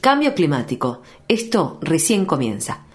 Cambio climático. Esto recién comienza.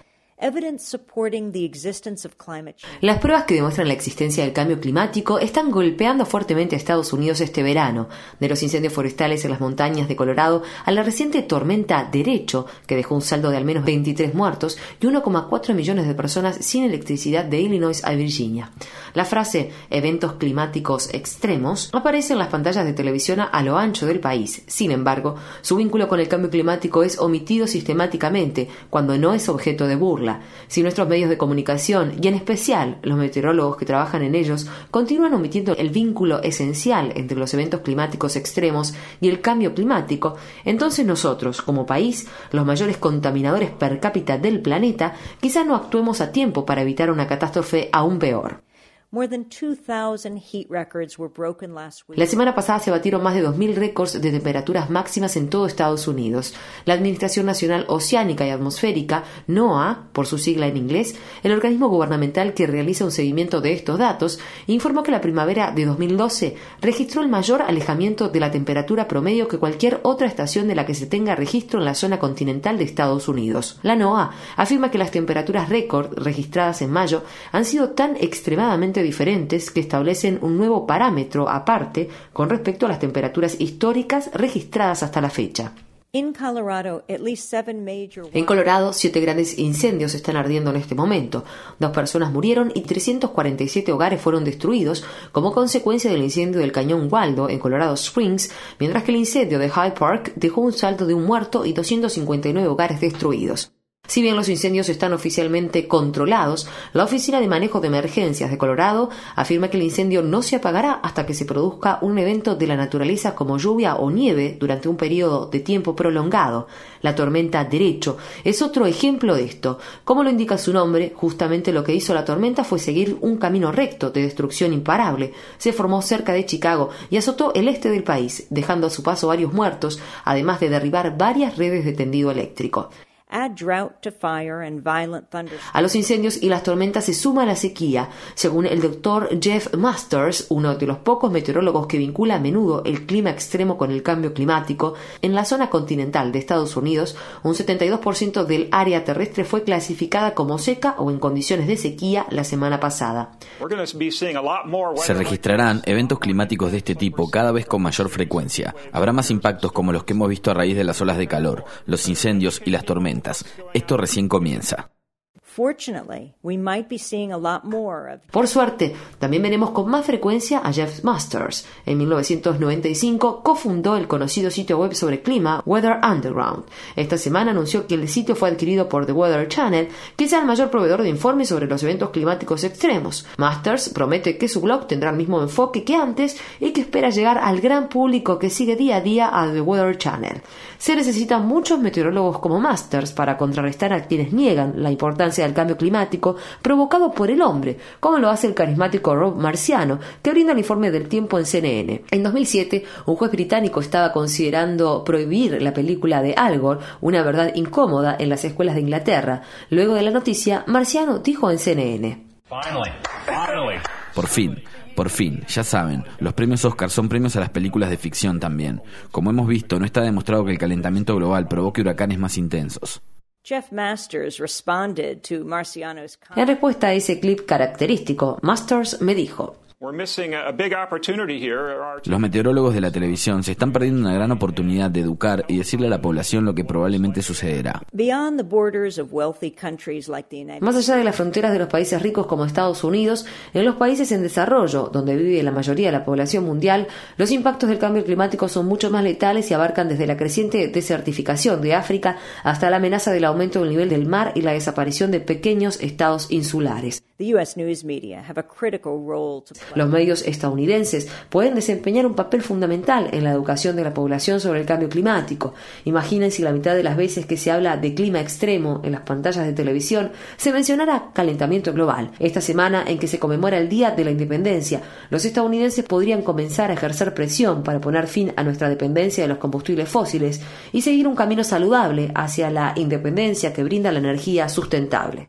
Las pruebas que demuestran la existencia del cambio climático están golpeando fuertemente a Estados Unidos este verano, de los incendios forestales en las montañas de Colorado a la reciente tormenta Derecho, que dejó un saldo de al menos 23 muertos y 1,4 millones de personas sin electricidad de Illinois a Virginia. La frase eventos climáticos extremos aparece en las pantallas de televisión a lo ancho del país. Sin embargo, su vínculo con el cambio climático es omitido sistemáticamente cuando no es objeto de burla si nuestros medios de comunicación, y en especial los meteorólogos que trabajan en ellos, continúan omitiendo el vínculo esencial entre los eventos climáticos extremos y el cambio climático, entonces nosotros, como país, los mayores contaminadores per cápita del planeta, quizá no actuemos a tiempo para evitar una catástrofe aún peor. La semana pasada se batieron más de 2.000 récords de temperaturas máximas en todo Estados Unidos. La Administración Nacional Oceánica y Atmosférica, NOAA, por su sigla en inglés, el organismo gubernamental que realiza un seguimiento de estos datos, informó que la primavera de 2012 registró el mayor alejamiento de la temperatura promedio que cualquier otra estación de la que se tenga registro en la zona continental de Estados Unidos. La NOAA afirma que las temperaturas récord registradas en mayo han sido tan extremadamente diferentes que establecen un nuevo parámetro aparte con respecto a las temperaturas históricas registradas hasta la fecha. En Colorado, siete grandes incendios están ardiendo en este momento. Dos personas murieron y 347 hogares fueron destruidos como consecuencia del incendio del cañón Waldo en Colorado Springs, mientras que el incendio de High Park dejó un saldo de un muerto y 259 hogares destruidos. Si bien los incendios están oficialmente controlados, la Oficina de Manejo de Emergencias de Colorado afirma que el incendio no se apagará hasta que se produzca un evento de la naturaleza como lluvia o nieve durante un periodo de tiempo prolongado. La tormenta Derecho es otro ejemplo de esto. Como lo indica su nombre, justamente lo que hizo la tormenta fue seguir un camino recto de destrucción imparable. Se formó cerca de Chicago y azotó el este del país, dejando a su paso varios muertos, además de derribar varias redes de tendido eléctrico. A los incendios y las tormentas se suma la sequía, según el doctor Jeff Masters, uno de los pocos meteorólogos que vincula a menudo el clima extremo con el cambio climático. En la zona continental de Estados Unidos, un 72% del área terrestre fue clasificada como seca o en condiciones de sequía la semana pasada. Se registrarán eventos climáticos de este tipo cada vez con mayor frecuencia. Habrá más impactos como los que hemos visto a raíz de las olas de calor, los incendios y las tormentas esto recién comienza. Por suerte, también veremos con más frecuencia a Jeff Masters. En 1995 cofundó el conocido sitio web sobre clima Weather Underground. Esta semana anunció que el sitio fue adquirido por The Weather Channel, que es el mayor proveedor de informes sobre los eventos climáticos extremos. Masters promete que su blog tendrá el mismo enfoque que antes y que espera llegar al gran público que sigue día a día a The Weather Channel. Se necesitan muchos meteorólogos como Masters para contrarrestar a quienes niegan la importancia del cambio climático provocado por el hombre, como lo hace el carismático Rob Marciano, que brinda el informe del tiempo en CNN. En 2007, un juez británico estaba considerando prohibir la película de Al Gore, Una verdad incómoda, en las escuelas de Inglaterra. Luego de la noticia, Marciano dijo en CNN. Por fin. Por fin, ya saben, los premios Oscar son premios a las películas de ficción también. Como hemos visto, no está demostrado que el calentamiento global provoque huracanes más intensos. En respuesta a ese clip característico, Masters me dijo, los meteorólogos de la televisión se están perdiendo una gran oportunidad de educar y decirle a la población lo que probablemente sucederá. Más allá de las fronteras de los países ricos como Estados Unidos, en los países en desarrollo, donde vive la mayoría de la población mundial, los impactos del cambio climático son mucho más letales y abarcan desde la creciente desertificación de África hasta la amenaza del aumento del nivel del mar y la desaparición de pequeños estados insulares. Los medios estadounidenses pueden desempeñar un papel fundamental en la educación de la población sobre el cambio climático. Imaginen si la mitad de las veces que se habla de clima extremo en las pantallas de televisión se mencionara calentamiento global. Esta semana en que se conmemora el Día de la Independencia, los estadounidenses podrían comenzar a ejercer presión para poner fin a nuestra dependencia de los combustibles fósiles y seguir un camino saludable hacia la independencia que brinda la energía sustentable.